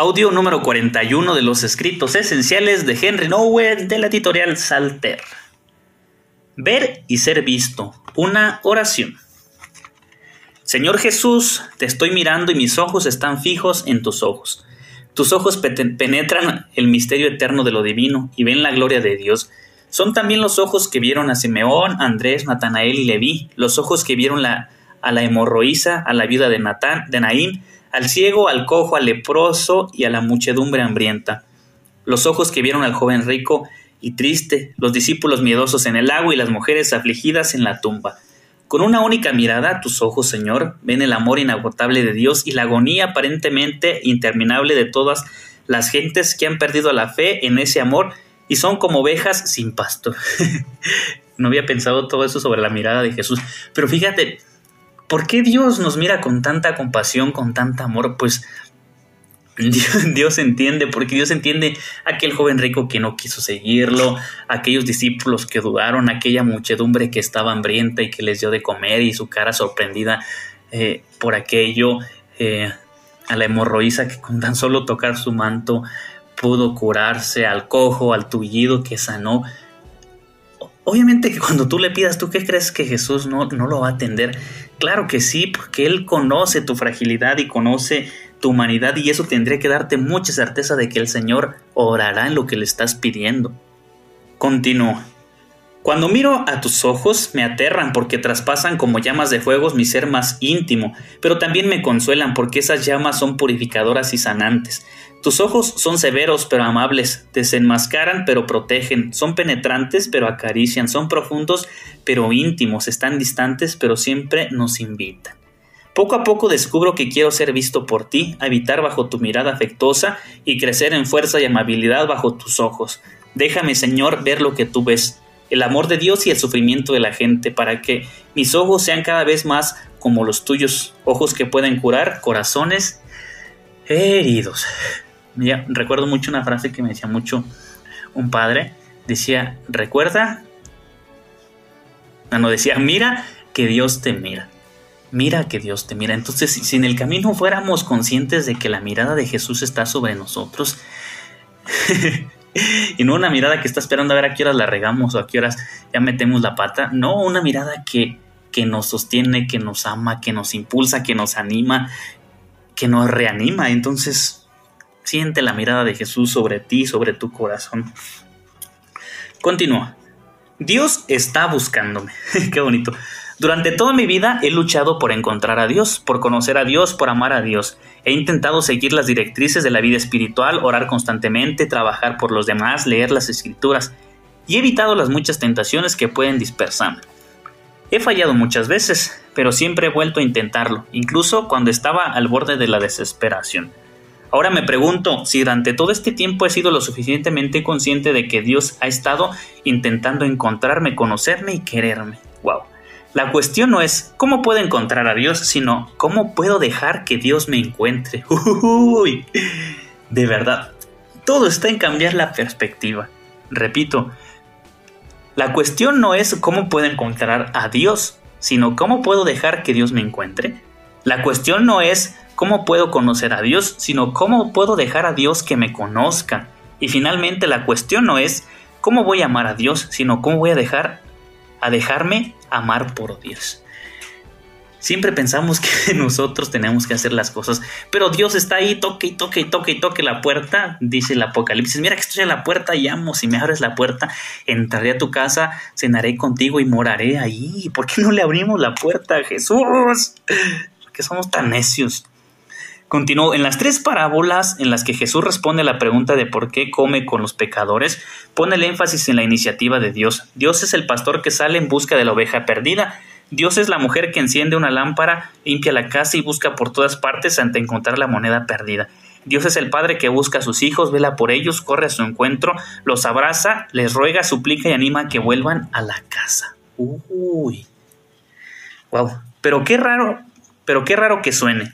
Audio número 41 de los escritos esenciales de Henry Nowen de la editorial Salter. Ver y ser visto. Una oración. Señor Jesús, te estoy mirando y mis ojos están fijos en tus ojos. Tus ojos penetran el misterio eterno de lo divino y ven la gloria de Dios. Son también los ojos que vieron a Simeón, Andrés, Natanael y Leví, los ojos que vieron a la hemorroísa, a la viuda de, Natán, de Naín, al ciego, al cojo, al leproso y a la muchedumbre hambrienta. Los ojos que vieron al joven rico y triste, los discípulos miedosos en el agua y las mujeres afligidas en la tumba. Con una única mirada, tus ojos, Señor, ven el amor inagotable de Dios y la agonía aparentemente interminable de todas las gentes que han perdido la fe en ese amor y son como ovejas sin pastor. no había pensado todo eso sobre la mirada de Jesús, pero fíjate, ¿Por qué Dios nos mira con tanta compasión, con tanto amor? Pues Dios, entiende, porque Dios entiende aquel joven rico que no quiso seguirlo, aquellos discípulos que dudaron, aquella muchedumbre que estaba hambrienta y que les dio de comer y su cara sorprendida eh, por aquello, eh, a la hemorroísa que con tan solo tocar su manto pudo curarse, al cojo, al tullido que sanó. Obviamente que cuando tú le pidas, ¿tú qué crees que Jesús no, no lo va a atender? Claro que sí, porque Él conoce tu fragilidad y conoce tu humanidad y eso tendría que darte mucha certeza de que el Señor orará en lo que le estás pidiendo. Continúa. Cuando miro a tus ojos me aterran porque traspasan como llamas de fuego mi ser más íntimo, pero también me consuelan porque esas llamas son purificadoras y sanantes. Tus ojos son severos pero amables, desenmascaran pero protegen, son penetrantes pero acarician, son profundos pero íntimos, están distantes pero siempre nos invitan. Poco a poco descubro que quiero ser visto por ti, habitar bajo tu mirada afectuosa y crecer en fuerza y amabilidad bajo tus ojos. Déjame, Señor, ver lo que tú ves, el amor de Dios y el sufrimiento de la gente, para que mis ojos sean cada vez más como los tuyos, ojos que pueden curar corazones heridos recuerdo mucho una frase que me decía mucho un padre. Decía, recuerda, no, decía, mira que Dios te mira. Mira que Dios te mira. Entonces, si en el camino fuéramos conscientes de que la mirada de Jesús está sobre nosotros, y no una mirada que está esperando a ver a qué horas la regamos o a qué horas ya metemos la pata, no, una mirada que, que nos sostiene, que nos ama, que nos impulsa, que nos anima, que nos reanima. Entonces, Siente la mirada de Jesús sobre ti, sobre tu corazón. Continúa. Dios está buscándome. Qué bonito. Durante toda mi vida he luchado por encontrar a Dios, por conocer a Dios, por amar a Dios. He intentado seguir las directrices de la vida espiritual, orar constantemente, trabajar por los demás, leer las escrituras y he evitado las muchas tentaciones que pueden dispersarme. He fallado muchas veces, pero siempre he vuelto a intentarlo, incluso cuando estaba al borde de la desesperación. Ahora me pregunto si durante todo este tiempo he sido lo suficientemente consciente de que Dios ha estado intentando encontrarme, conocerme y quererme. La cuestión no es cómo puedo encontrar a Dios, sino cómo puedo dejar que Dios me encuentre. Uy, de verdad, todo está en cambiar la perspectiva. Repito, la cuestión no es cómo puedo encontrar a Dios, sino cómo puedo dejar que Dios me encuentre. La cuestión no es cómo puedo conocer a Dios, sino cómo puedo dejar a Dios que me conozca. Y finalmente la cuestión no es cómo voy a amar a Dios, sino cómo voy a dejar a dejarme amar por Dios. Siempre pensamos que nosotros tenemos que hacer las cosas, pero Dios está ahí, toque y toque y toque y toque la puerta, dice el Apocalipsis. Mira que estoy a la puerta y amo, si me abres la puerta, entraré a tu casa, cenaré contigo y moraré ahí. ¿Por qué no le abrimos la puerta a Jesús? ¿Por qué somos tan necios? Continuó, en las tres parábolas en las que Jesús responde a la pregunta de por qué come con los pecadores, pone el énfasis en la iniciativa de Dios. Dios es el pastor que sale en busca de la oveja perdida. Dios es la mujer que enciende una lámpara, limpia la casa y busca por todas partes ante encontrar la moneda perdida. Dios es el Padre que busca a sus hijos, vela por ellos, corre a su encuentro, los abraza, les ruega, suplica y anima a que vuelvan a la casa. Uy. Wow. Pero qué raro, pero qué raro que suene.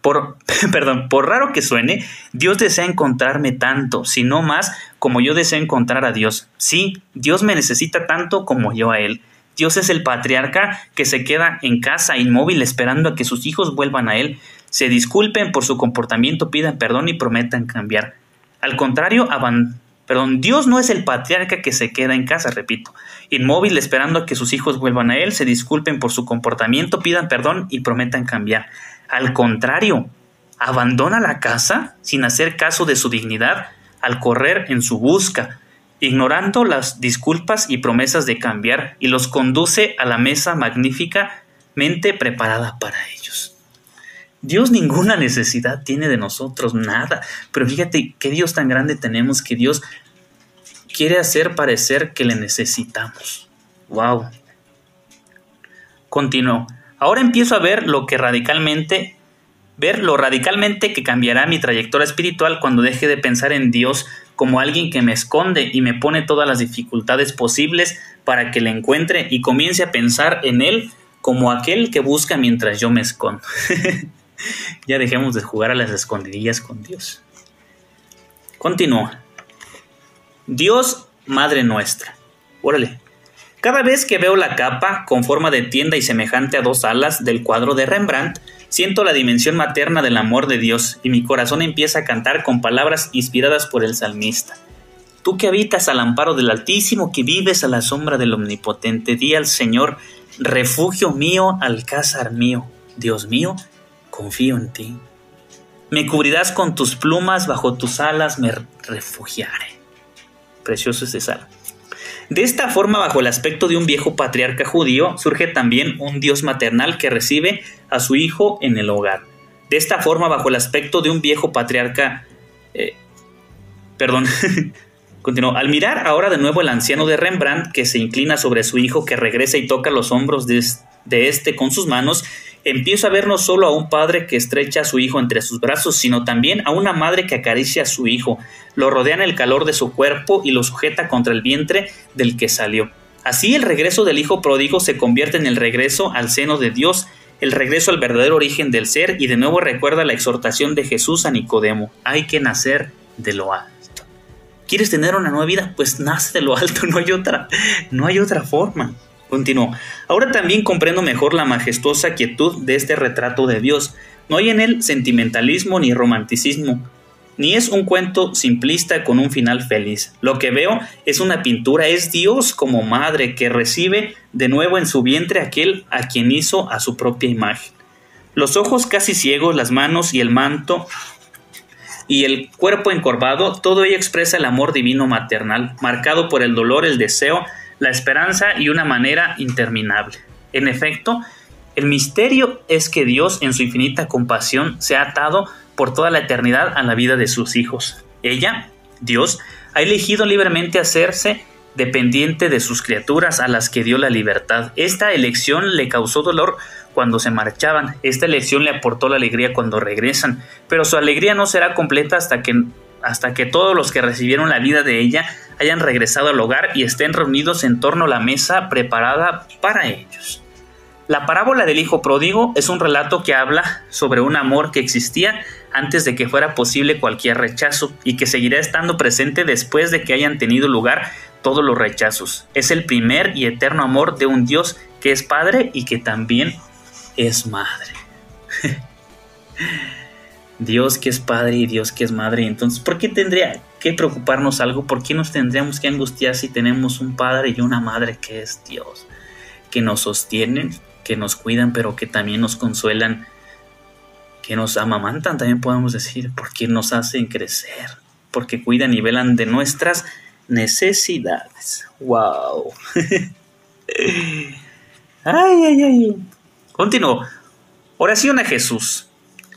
Por, perdón, por raro que suene, Dios desea encontrarme tanto, si no más, como yo deseo encontrar a Dios. Sí, Dios me necesita tanto como yo a Él. Dios es el patriarca que se queda en casa inmóvil esperando a que sus hijos vuelvan a Él, se disculpen por su comportamiento, pidan perdón y prometan cambiar. Al contrario, perdón, Dios no es el patriarca que se queda en casa, repito, inmóvil esperando a que sus hijos vuelvan a Él, se disculpen por su comportamiento, pidan perdón y prometan cambiar. Al contrario, abandona la casa sin hacer caso de su dignidad al correr en su busca, ignorando las disculpas y promesas de cambiar, y los conduce a la mesa magníficamente preparada para ellos. Dios ninguna necesidad tiene de nosotros, nada. Pero fíjate qué Dios tan grande tenemos que Dios quiere hacer parecer que le necesitamos. Wow. Continuó. Ahora empiezo a ver lo que radicalmente ver lo radicalmente que cambiará mi trayectoria espiritual cuando deje de pensar en Dios como alguien que me esconde y me pone todas las dificultades posibles para que le encuentre y comience a pensar en Él como aquel que busca mientras yo me escondo. ya dejemos de jugar a las escondidillas con Dios. Continúa. Dios, Madre nuestra. Órale. Cada vez que veo la capa, con forma de tienda y semejante a dos alas del cuadro de Rembrandt, siento la dimensión materna del amor de Dios y mi corazón empieza a cantar con palabras inspiradas por el salmista. Tú que habitas al amparo del Altísimo, que vives a la sombra del Omnipotente, di al Señor, refugio mío, alcázar mío, Dios mío, confío en ti. Me cubrirás con tus plumas, bajo tus alas me refugiaré. Precioso este salmo. De esta forma, bajo el aspecto de un viejo patriarca judío, surge también un Dios maternal que recibe a su hijo en el hogar. De esta forma, bajo el aspecto de un viejo patriarca... Eh, perdón. Continuó. Al mirar ahora de nuevo el anciano de Rembrandt, que se inclina sobre su hijo, que regresa y toca los hombros de, de este con sus manos, empiezo a ver no solo a un padre que estrecha a su hijo entre sus brazos, sino también a una madre que acaricia a su hijo, lo rodea en el calor de su cuerpo y lo sujeta contra el vientre del que salió. Así el regreso del hijo pródigo se convierte en el regreso al seno de Dios, el regreso al verdadero origen del ser y de nuevo recuerda la exhortación de Jesús a Nicodemo, hay que nacer de lo alto. ¿Quieres tener una nueva vida? Pues nace de lo alto, no hay otra, no hay otra forma. Continuó. Ahora también comprendo mejor la majestuosa quietud de este retrato de Dios. No hay en él sentimentalismo ni romanticismo, ni es un cuento simplista con un final feliz. Lo que veo es una pintura, es Dios como madre que recibe de nuevo en su vientre aquel a quien hizo a su propia imagen. Los ojos casi ciegos, las manos y el manto y el cuerpo encorvado, todo ello expresa el amor divino maternal, marcado por el dolor, el deseo, la esperanza y una manera interminable. En efecto, el misterio es que Dios en su infinita compasión se ha atado por toda la eternidad a la vida de sus hijos. Ella, Dios, ha elegido libremente hacerse dependiente de sus criaturas a las que dio la libertad. Esta elección le causó dolor cuando se marchaban, esta elección le aportó la alegría cuando regresan, pero su alegría no será completa hasta que hasta que todos los que recibieron la vida de ella hayan regresado al hogar y estén reunidos en torno a la mesa preparada para ellos. La parábola del Hijo Pródigo es un relato que habla sobre un amor que existía antes de que fuera posible cualquier rechazo y que seguirá estando presente después de que hayan tenido lugar todos los rechazos. Es el primer y eterno amor de un Dios que es Padre y que también es Madre. Dios que es Padre y Dios que es Madre. Entonces, ¿por qué tendría que preocuparnos algo? ¿Por qué nos tendríamos que angustiar si tenemos un Padre y una Madre que es Dios? Que nos sostienen, que nos cuidan, pero que también nos consuelan, que nos amamantan, también podemos decir, porque nos hacen crecer, porque cuidan y velan de nuestras necesidades. ¡Wow! ay, ay, ay. Continúo. Oración a Jesús.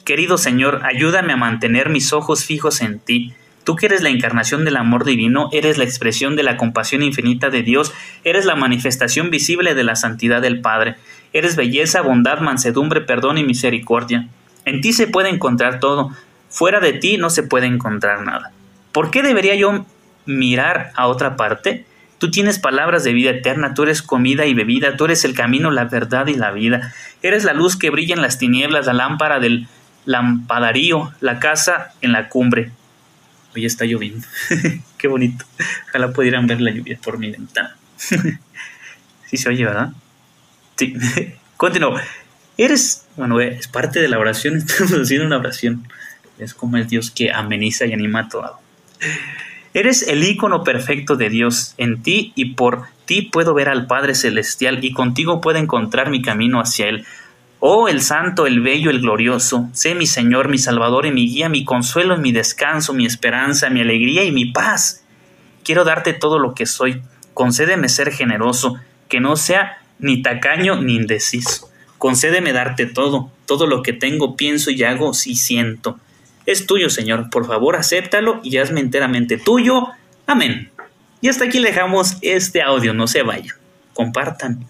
Querido Señor, ayúdame a mantener mis ojos fijos en ti. Tú que eres la encarnación del amor divino, eres la expresión de la compasión infinita de Dios, eres la manifestación visible de la santidad del Padre, eres belleza, bondad, mansedumbre, perdón y misericordia. En ti se puede encontrar todo, Fuera de ti no se puede encontrar nada. ¿Por qué debería yo mirar a otra parte? Tú tienes palabras de vida eterna, tú eres comida y bebida, tú eres el camino, la verdad y la vida. Eres la luz que brilla en las tinieblas, la lámpara del lampadarío, la casa en la cumbre. Hoy está lloviendo. Qué bonito. Ojalá pudieran ver la lluvia por mi ventana. sí se oye, ¿verdad? Sí. Continúo. Eres, bueno, es parte de la oración, estamos haciendo una oración. Es como el Dios que ameniza y anima todo. Eres el icono perfecto de Dios. En ti y por ti puedo ver al Padre Celestial y contigo puedo encontrar mi camino hacia Él. Oh, el santo, el bello, el glorioso, sé mi Señor, mi Salvador y mi guía, mi consuelo y mi descanso, mi esperanza, mi alegría y mi paz. Quiero darte todo lo que soy. Concédeme ser generoso, que no sea ni tacaño ni indeciso. Concédeme darte todo, todo lo que tengo, pienso y hago y siento. Es tuyo, Señor. Por favor, acéptalo y hazme enteramente tuyo. Amén. Y hasta aquí dejamos este audio. No se vayan. Compartan